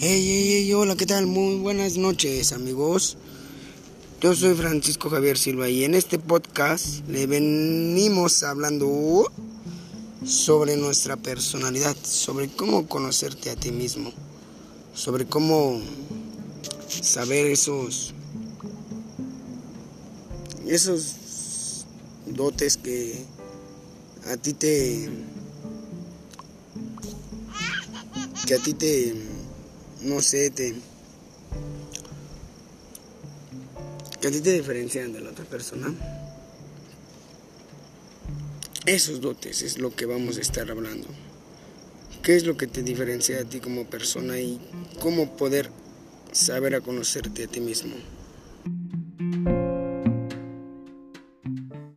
Hey, hey, hey, hola, ¿qué tal? Muy buenas noches, amigos. Yo soy Francisco Javier Silva y en este podcast le venimos hablando sobre nuestra personalidad, sobre cómo conocerte a ti mismo, sobre cómo saber esos esos dotes que a ti te que a ti te no sé, te que a ti te diferencian de la otra persona. Esos dotes es lo que vamos a estar hablando. ¿Qué es lo que te diferencia a ti como persona y cómo poder saber a conocerte a ti mismo?